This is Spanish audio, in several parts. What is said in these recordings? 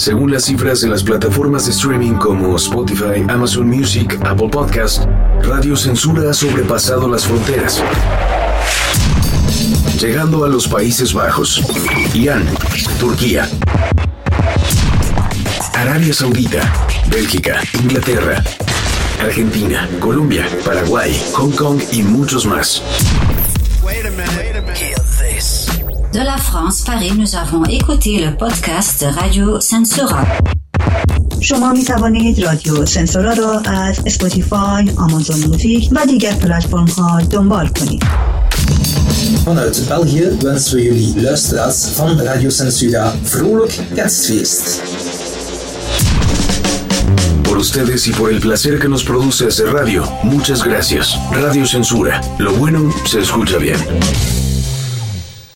Según las cifras de las plataformas de streaming como Spotify, Amazon Music, Apple Podcast, Radio Censura ha sobrepasado las fronteras, llegando a los Países Bajos, Irán, Turquía, Arabia Saudita, Bélgica, Inglaterra, Argentina, Colombia, Paraguay, Hong Kong y muchos más. De la France, Paris, nous avons écouté le podcast de Radio Censura. شما می توانید رادیو سنسورا را از اسپاتیفای، آمازون موزیک و دیگر پلتفرم ها دنبال کنید. Vanuit België wensen we jullie luisteraars van Radio Censura vrolijk kerstfeest. Por ustedes y por el placer que nos produce hacer radio, muchas gracias. Radio Censura. Lo bueno se escucha bien.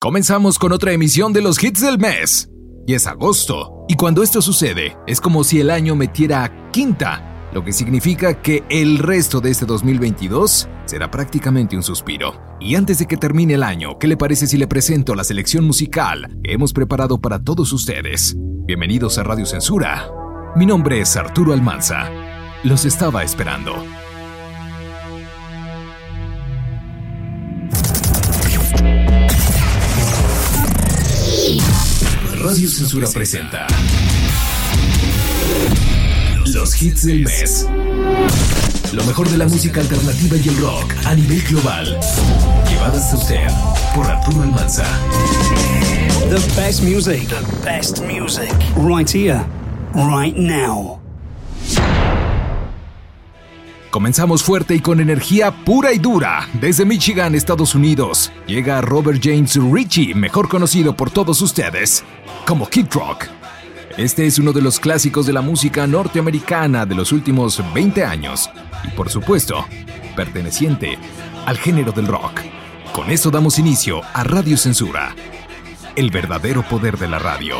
Comenzamos con otra emisión de los hits del mes. Y es agosto. Y cuando esto sucede, es como si el año metiera quinta, lo que significa que el resto de este 2022 será prácticamente un suspiro. Y antes de que termine el año, ¿qué le parece si le presento la selección musical que hemos preparado para todos ustedes? Bienvenidos a Radio Censura. Mi nombre es Arturo Almanza. Los estaba esperando. Radio Censura presenta Los hits del mes. Lo mejor de la música alternativa y el rock a nivel global. Llevadas a usted por Arturo Almanza. The best music. The best music. Right here. Right now. Comenzamos fuerte y con energía pura y dura. Desde Michigan, Estados Unidos, llega Robert James Ritchie, mejor conocido por todos ustedes como Kid Rock. Este es uno de los clásicos de la música norteamericana de los últimos 20 años y por supuesto, perteneciente al género del rock. Con esto damos inicio a Radio Censura, el verdadero poder de la radio.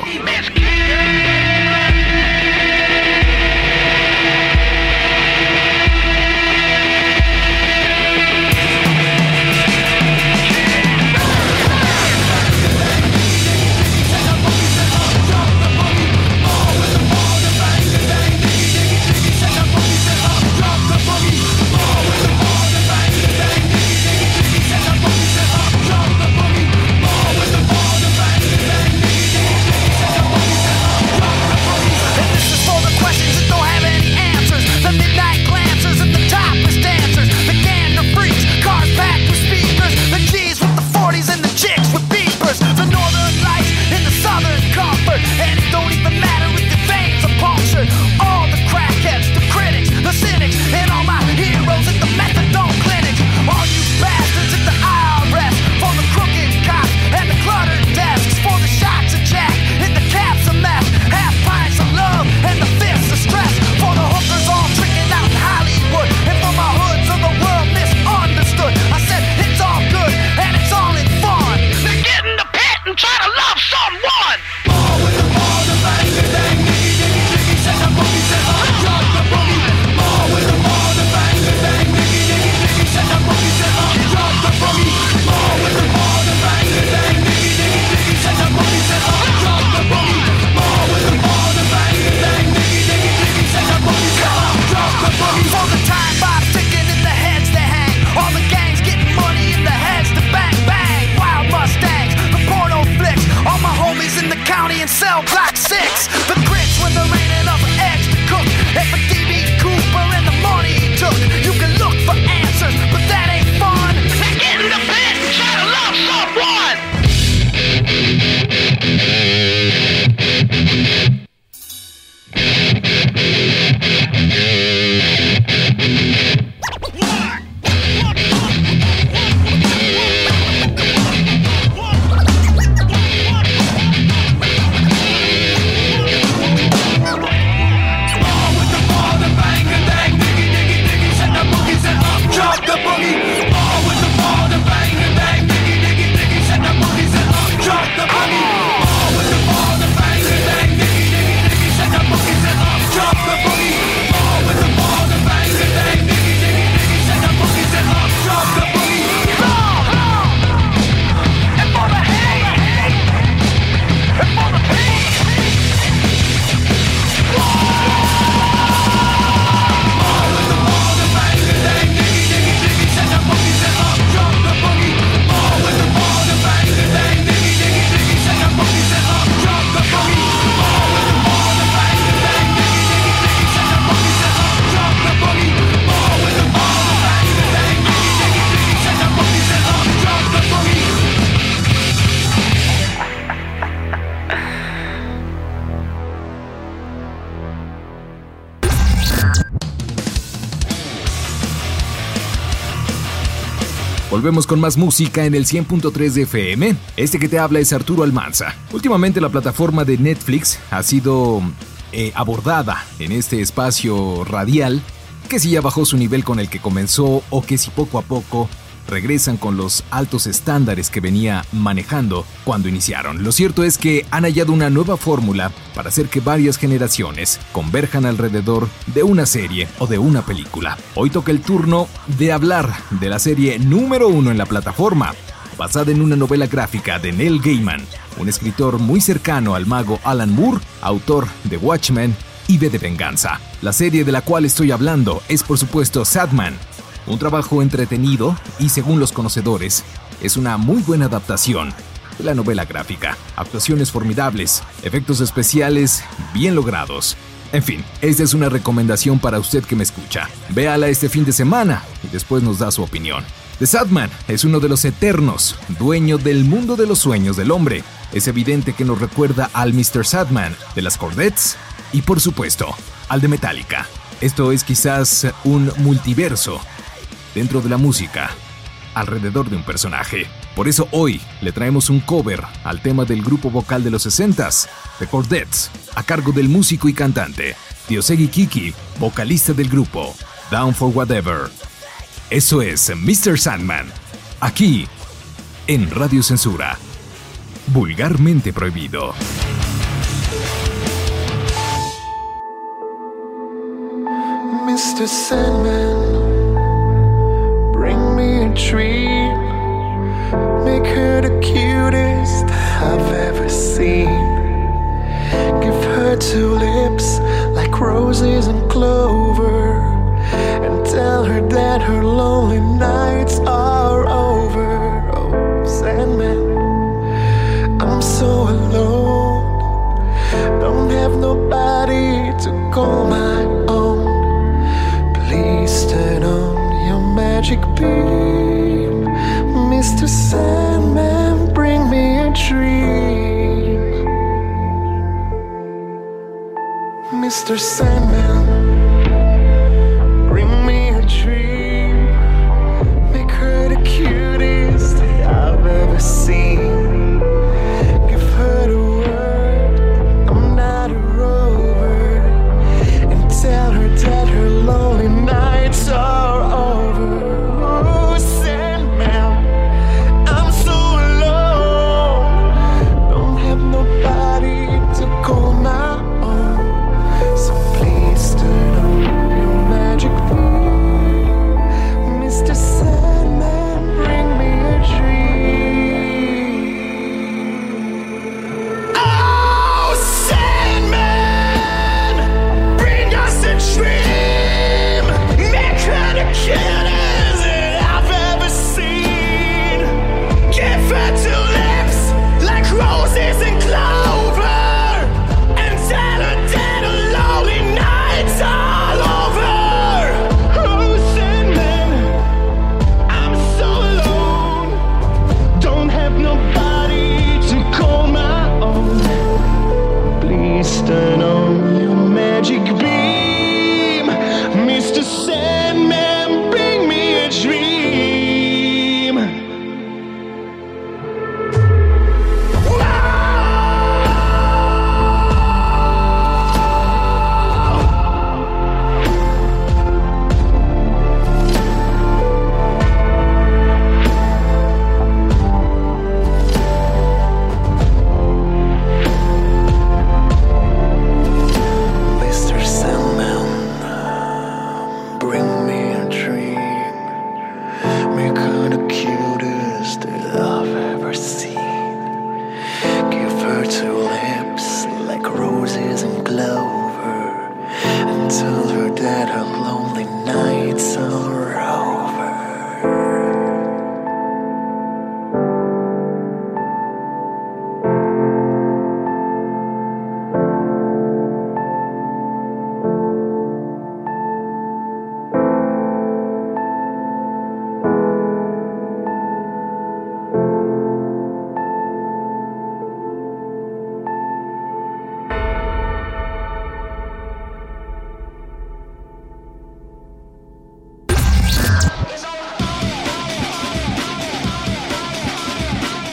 down, block Volvemos con más música en el 100.3 de FM. Este que te habla es Arturo Almanza. Últimamente la plataforma de Netflix ha sido eh, abordada en este espacio radial que si ya bajó su nivel con el que comenzó o que si poco a poco regresan con los altos estándares que venía manejando cuando iniciaron. Lo cierto es que han hallado una nueva fórmula para hacer que varias generaciones converjan alrededor de una serie o de una película. Hoy toca el turno de hablar de la serie número uno en la plataforma, basada en una novela gráfica de Neil Gaiman, un escritor muy cercano al mago Alan Moore, autor de Watchmen y V de Venganza. La serie de la cual estoy hablando es por supuesto Sadman, un trabajo entretenido y según los conocedores, es una muy buena adaptación de la novela gráfica. Actuaciones formidables, efectos especiales bien logrados. En fin, esta es una recomendación para usted que me escucha. Véala este fin de semana y después nos da su opinión. The Sadman es uno de los eternos, dueño del mundo de los sueños del hombre. Es evidente que nos recuerda al Mr. Sadman de las Cordettes y por supuesto al de Metallica. Esto es quizás un multiverso dentro de la música, alrededor de un personaje. Por eso hoy le traemos un cover al tema del grupo vocal de los 60s, The Cordettes, a cargo del músico y cantante Diosegi Kiki, vocalista del grupo Down for Whatever. Eso es Mr. Sandman, aquí en Radio Censura. Vulgarmente prohibido. Mr. Sandman. Me a dream. Make her the cutest I've ever seen. Give her two lips like roses and clover. And tell her that her lonely nights are over. Oh, Sandman, I'm so alone. Don't have nobody to call my magic beam. Mr. Sandman, bring me a dream. Mr. Sandman,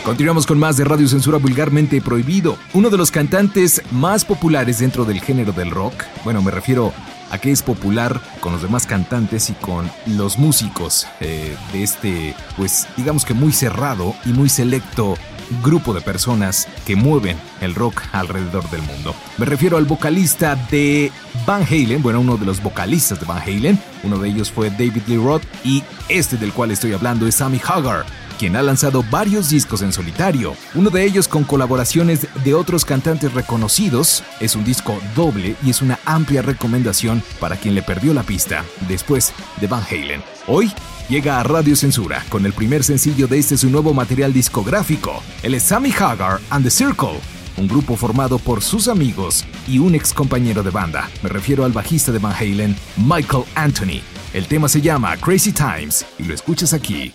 Continuamos con más de Radio Censura Vulgarmente Prohibido. Uno de los cantantes más populares dentro del género del rock, bueno, me refiero a que es popular con los demás cantantes y con los músicos eh, de este, pues digamos que muy cerrado y muy selecto grupo de personas que mueven el rock alrededor del mundo. Me refiero al vocalista de Van Halen, bueno, uno de los vocalistas de Van Halen, uno de ellos fue David Lee Roth y este del cual estoy hablando es Sammy Hagar quien ha lanzado varios discos en solitario, uno de ellos con colaboraciones de otros cantantes reconocidos, es un disco doble y es una amplia recomendación para quien le perdió la pista después de Van Halen. Hoy llega a Radio Censura con el primer sencillo de este su nuevo material discográfico, el Sammy Hagar and the Circle, un grupo formado por sus amigos y un ex compañero de banda. Me refiero al bajista de Van Halen, Michael Anthony. El tema se llama Crazy Times y lo escuchas aquí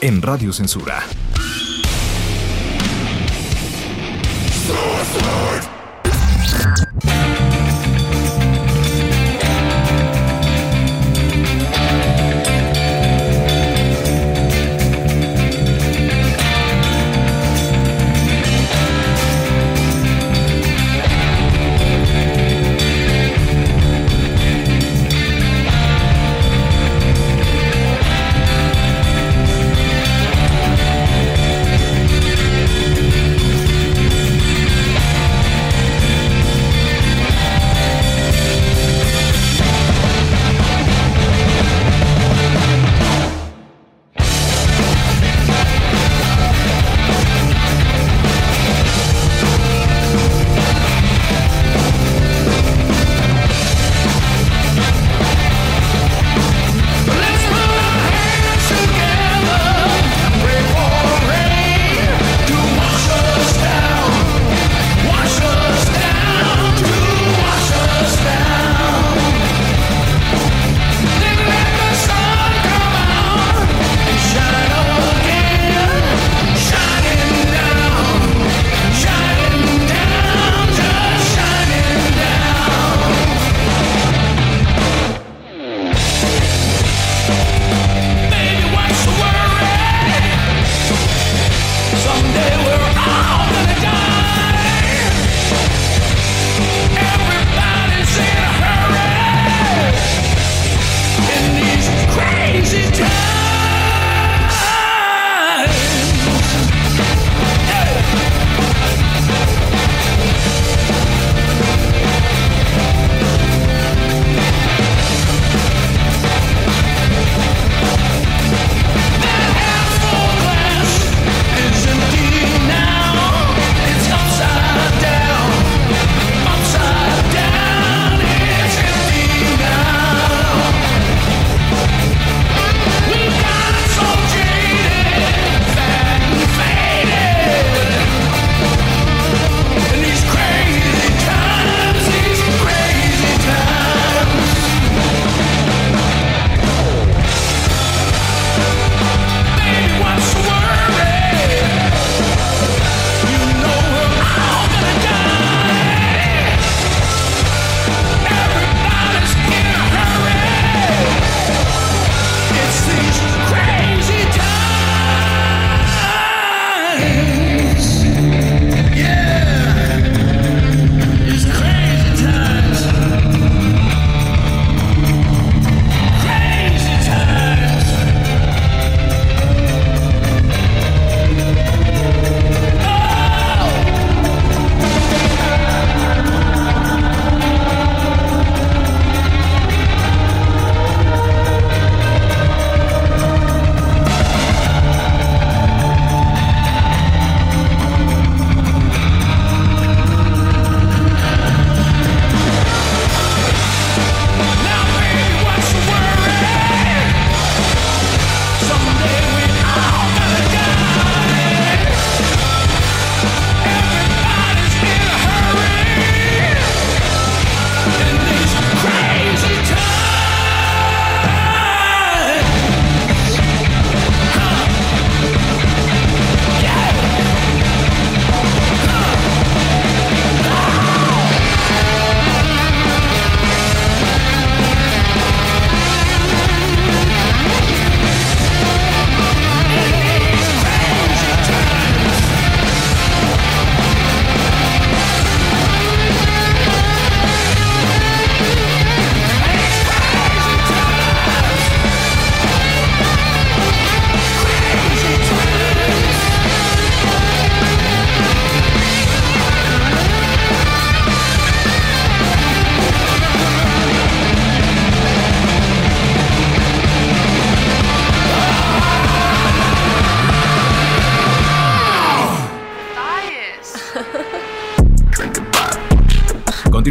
en Radio Censura.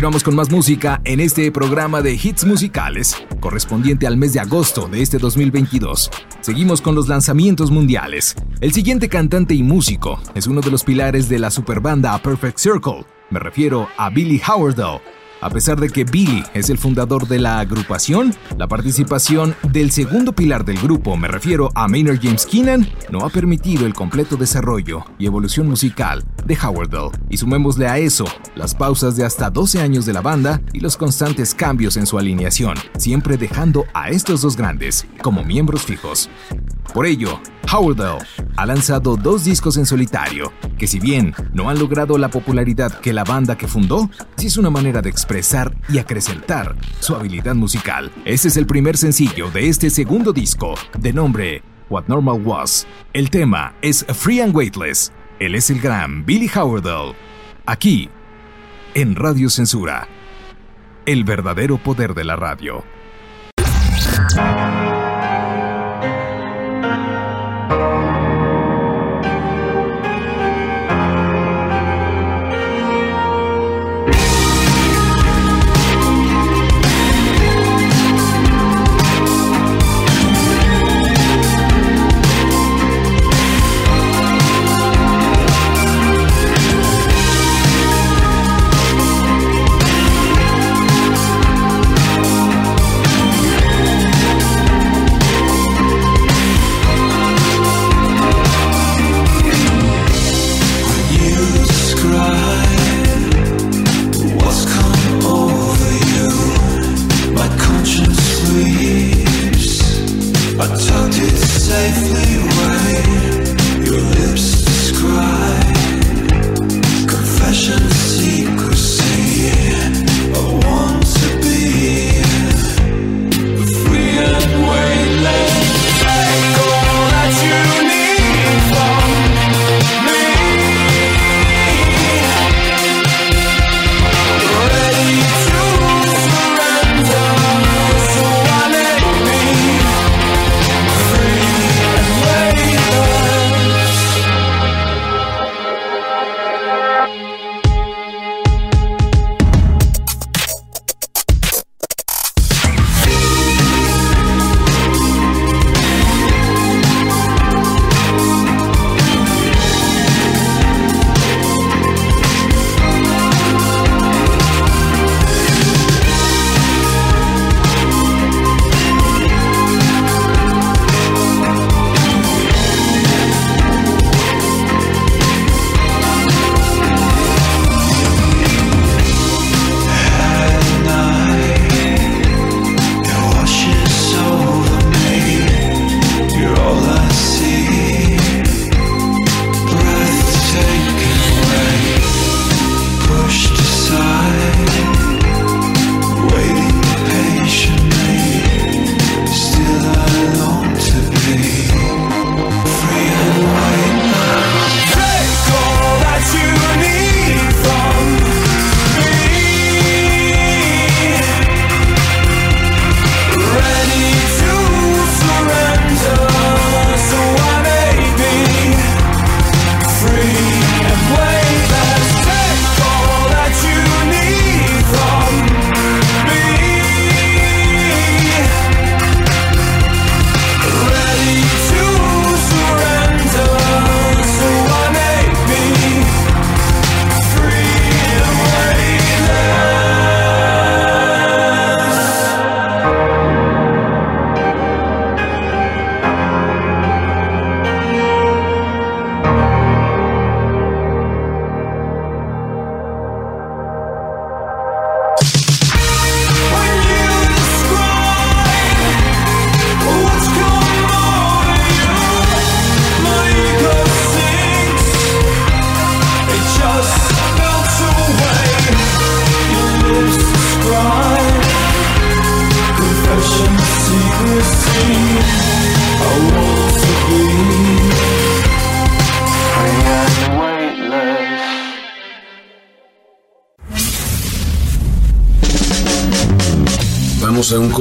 Continuamos con más música en este programa de hits musicales, correspondiente al mes de agosto de este 2022. Seguimos con los lanzamientos mundiales. El siguiente cantante y músico es uno de los pilares de la superbanda Perfect Circle. Me refiero a Billy Howardell a pesar de que Billy es el fundador de la agrupación, la participación del segundo pilar del grupo, me refiero a Maynard James Keenan, no ha permitido el completo desarrollo y evolución musical de Howardell. Y sumémosle a eso las pausas de hasta 12 años de la banda y los constantes cambios en su alineación, siempre dejando a estos dos grandes como miembros fijos. Por ello, Howardell ha lanzado dos discos en solitario, que si bien no han logrado la popularidad que la banda que fundó, sí es una manera de expresar y acrecentar su habilidad musical. Este es el primer sencillo de este segundo disco, de nombre What Normal Was. El tema es Free and Weightless. Él es el gran Billy Howardell. Aquí, en Radio Censura. El verdadero poder de la radio.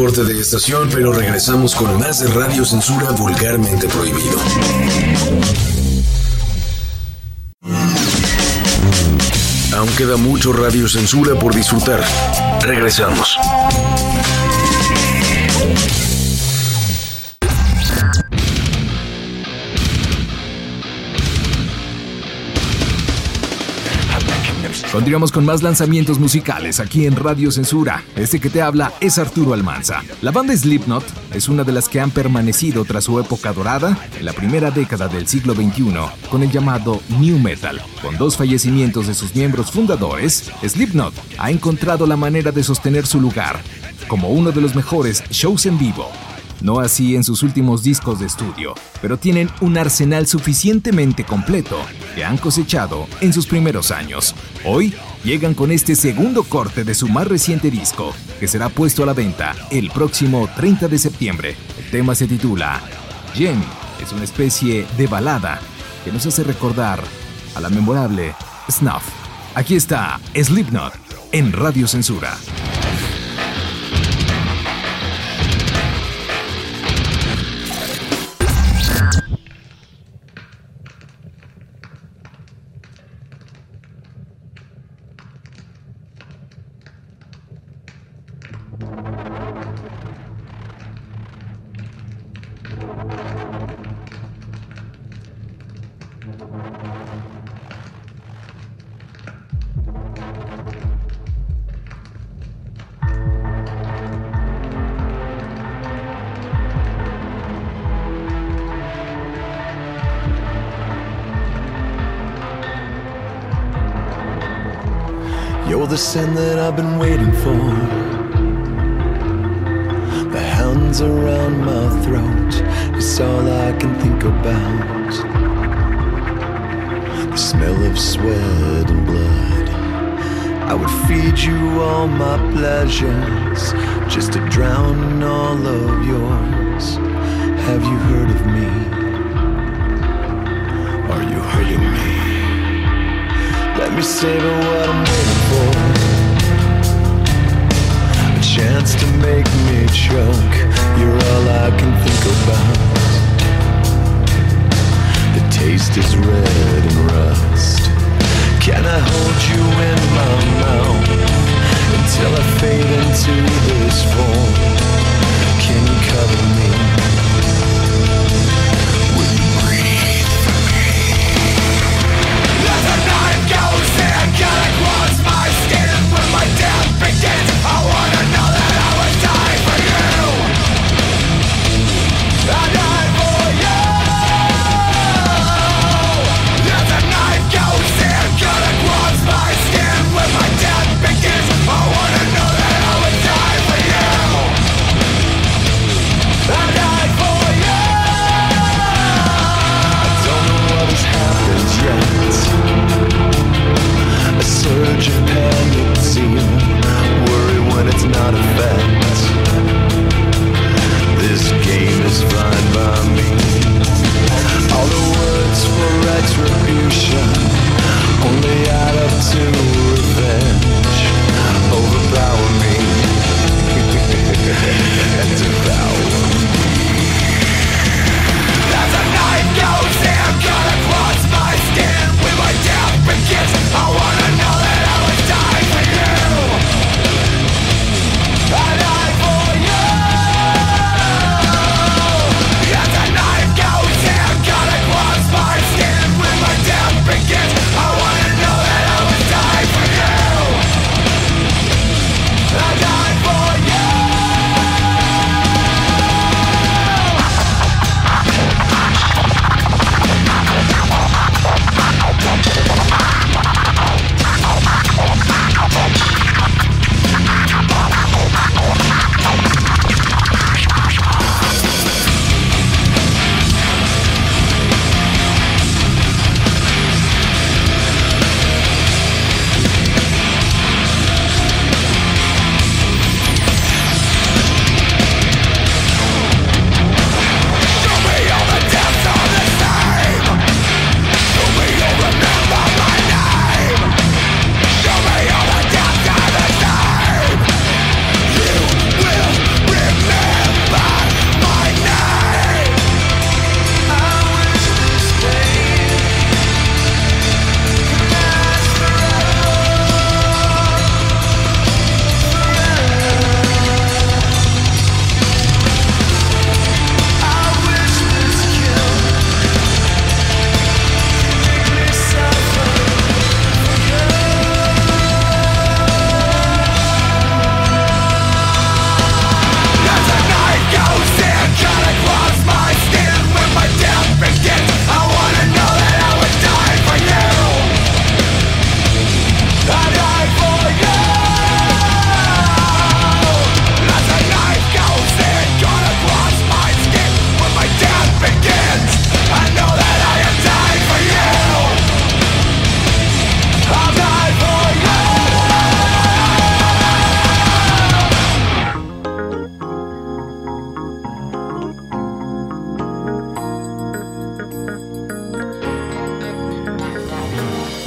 Corte de estación, pero regresamos con más de Radio Censura vulgarmente prohibido. Aún queda mucho radio censura por disfrutar. Regresamos. Continuamos con más lanzamientos musicales aquí en Radio Censura. Este que te habla es Arturo Almanza. La banda Slipknot es una de las que han permanecido tras su época dorada en la primera década del siglo XXI con el llamado New Metal. Con dos fallecimientos de sus miembros fundadores, Slipknot ha encontrado la manera de sostener su lugar como uno de los mejores shows en vivo no así en sus últimos discos de estudio, pero tienen un arsenal suficientemente completo que han cosechado en sus primeros años. Hoy llegan con este segundo corte de su más reciente disco, que será puesto a la venta el próximo 30 de septiembre. El tema se titula Jen, es una especie de balada que nos hace recordar a la memorable Snuff. Aquí está Slipknot en Radio Censura. You're the sin that I've been waiting for. The hands around my throat is all I can think about. The smell of sweat and blood. I would feed you all my pleasures just to drown in all of yours. Have you heard of me? Are you hurting me? Let me savor what I'm waiting for. A chance to make me choke. You're all I can think about. Taste is red and rust. Can I hold you in my mouth until I fade into this form? Can you cover me? Will you breathe? As the night goes in, can I my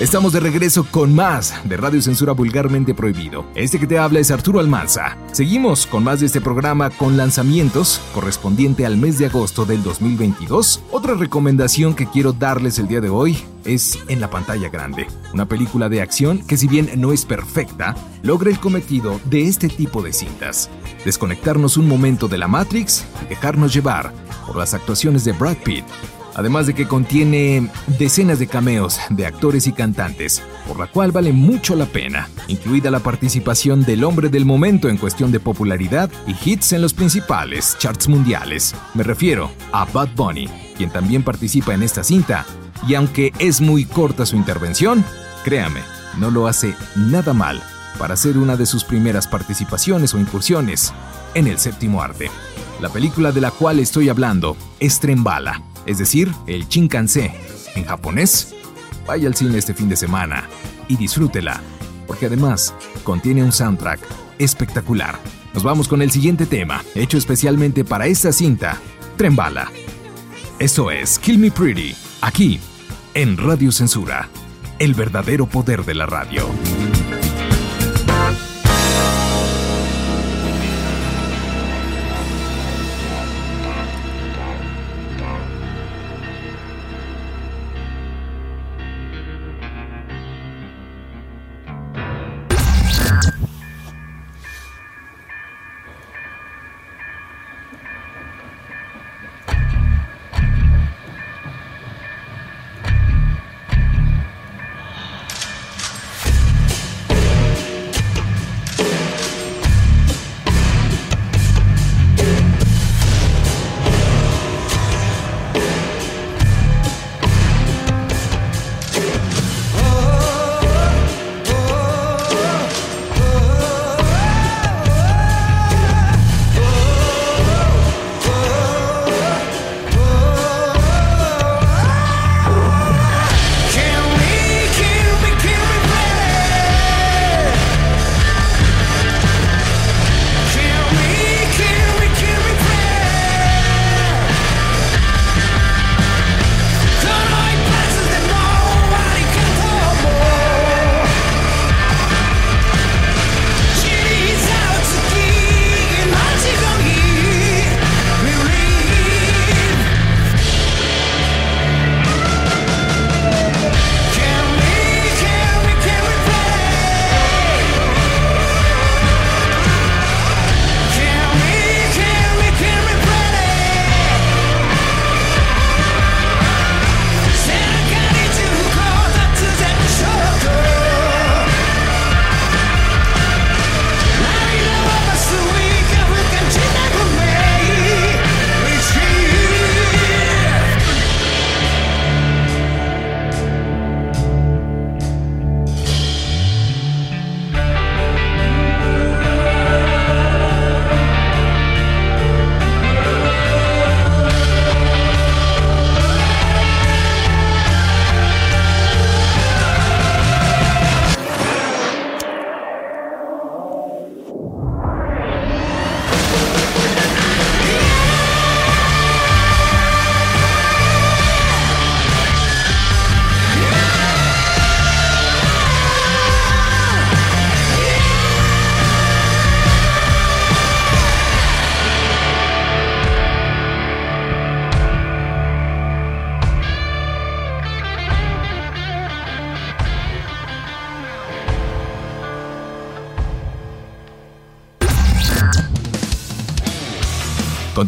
Estamos de regreso con más de Radio Censura Vulgarmente Prohibido. Este que te habla es Arturo Almanza. Seguimos con más de este programa con lanzamientos correspondiente al mes de agosto del 2022. Otra recomendación que quiero darles el día de hoy es En la pantalla grande, una película de acción que si bien no es perfecta, logra el cometido de este tipo de cintas. Desconectarnos un momento de la Matrix y dejarnos llevar por las actuaciones de Brad Pitt, además de que contiene decenas de cameos de actores y cantantes, por la cual vale mucho la pena, incluida la participación del hombre del momento en cuestión de popularidad y hits en los principales charts mundiales. Me refiero a Bud Bunny, quien también participa en esta cinta, y aunque es muy corta su intervención, créame, no lo hace nada mal para ser una de sus primeras participaciones o incursiones en el séptimo arte. La película de la cual estoy hablando es Trembala, es decir, el Shinkanse. En japonés, vaya al cine este fin de semana y disfrútela, porque además contiene un soundtrack espectacular. Nos vamos con el siguiente tema, hecho especialmente para esta cinta, Trembala. Esto es Kill Me Pretty, aquí, en Radio Censura, el verdadero poder de la radio.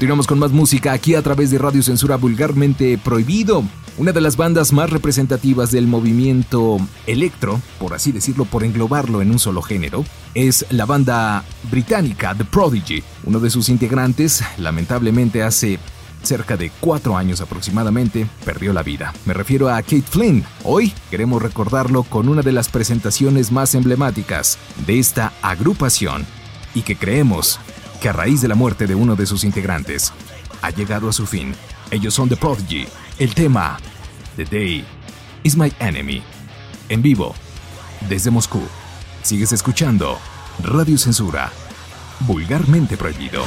Continuamos con más música aquí a través de Radio Censura Vulgarmente Prohibido, una de las bandas más representativas del movimiento electro, por así decirlo, por englobarlo en un solo género, es la banda británica The Prodigy. Uno de sus integrantes, lamentablemente hace cerca de cuatro años aproximadamente, perdió la vida. Me refiero a Kate Flynn. Hoy queremos recordarlo con una de las presentaciones más emblemáticas de esta agrupación y que creemos que a raíz de la muerte de uno de sus integrantes ha llegado a su fin. Ellos son The Prodigy. El tema The Day is My Enemy. En vivo, desde Moscú. Sigues escuchando Radio Censura. Vulgarmente prohibido.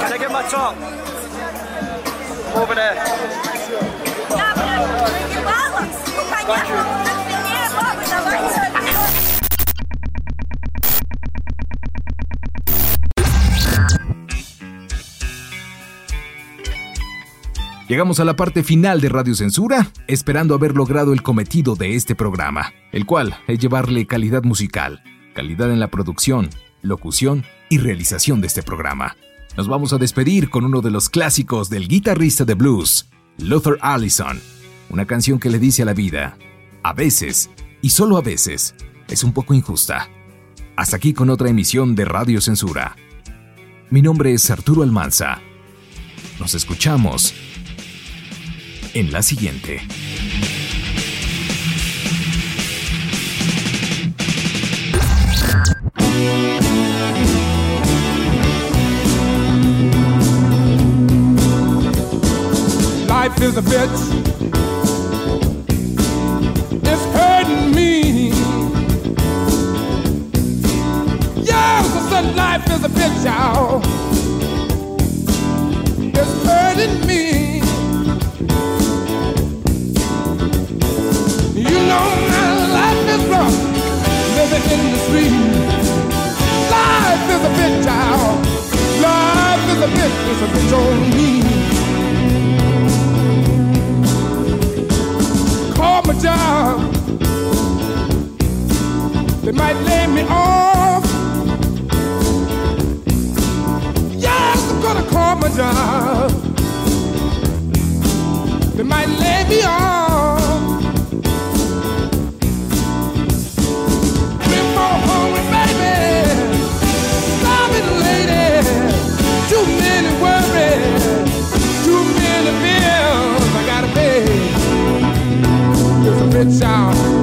Can I get my top? Over there. Thank you. Llegamos a la parte final de Radio Censura, esperando haber logrado el cometido de este programa, el cual es llevarle calidad musical, calidad en la producción, locución y realización de este programa. Nos vamos a despedir con uno de los clásicos del guitarrista de blues, Luther Allison, una canción que le dice a la vida, a veces, y solo a veces, es un poco injusta. Hasta aquí con otra emisión de Radio Censura. Mi nombre es Arturo Almanza. Nos escuchamos en la siguiente. Life is a bitch. It's hurting me. Yes, I said life is a bitch, y'all. Is a bitch, child. Life is a bitch, it's a bitch on me. Call my job, they might lay me off. Yes, I'm gonna call my job. They might lay me off. It's a bitch out.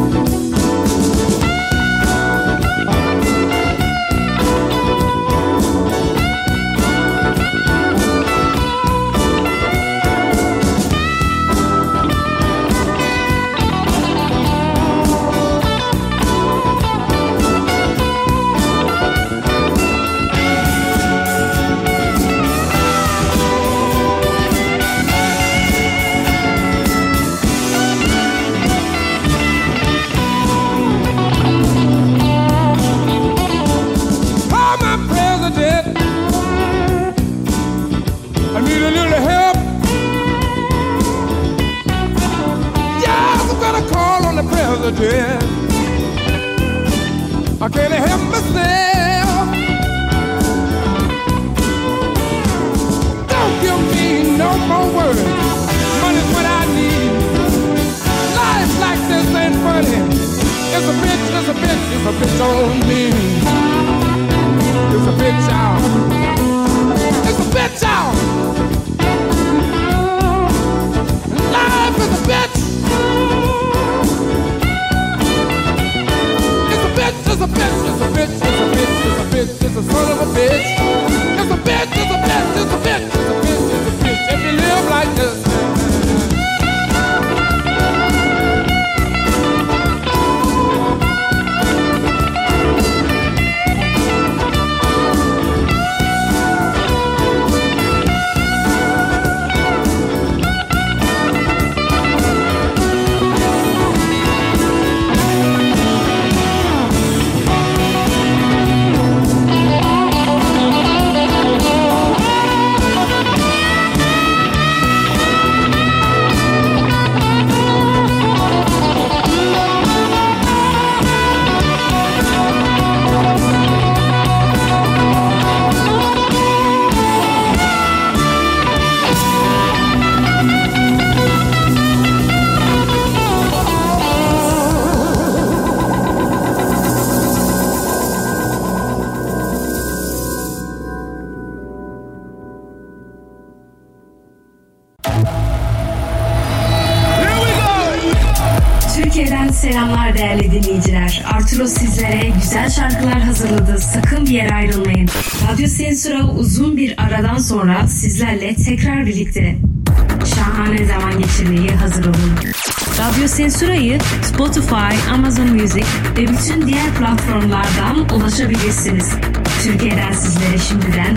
Ulaşabilirsiniz. Türkiye'den sizlere şimdiden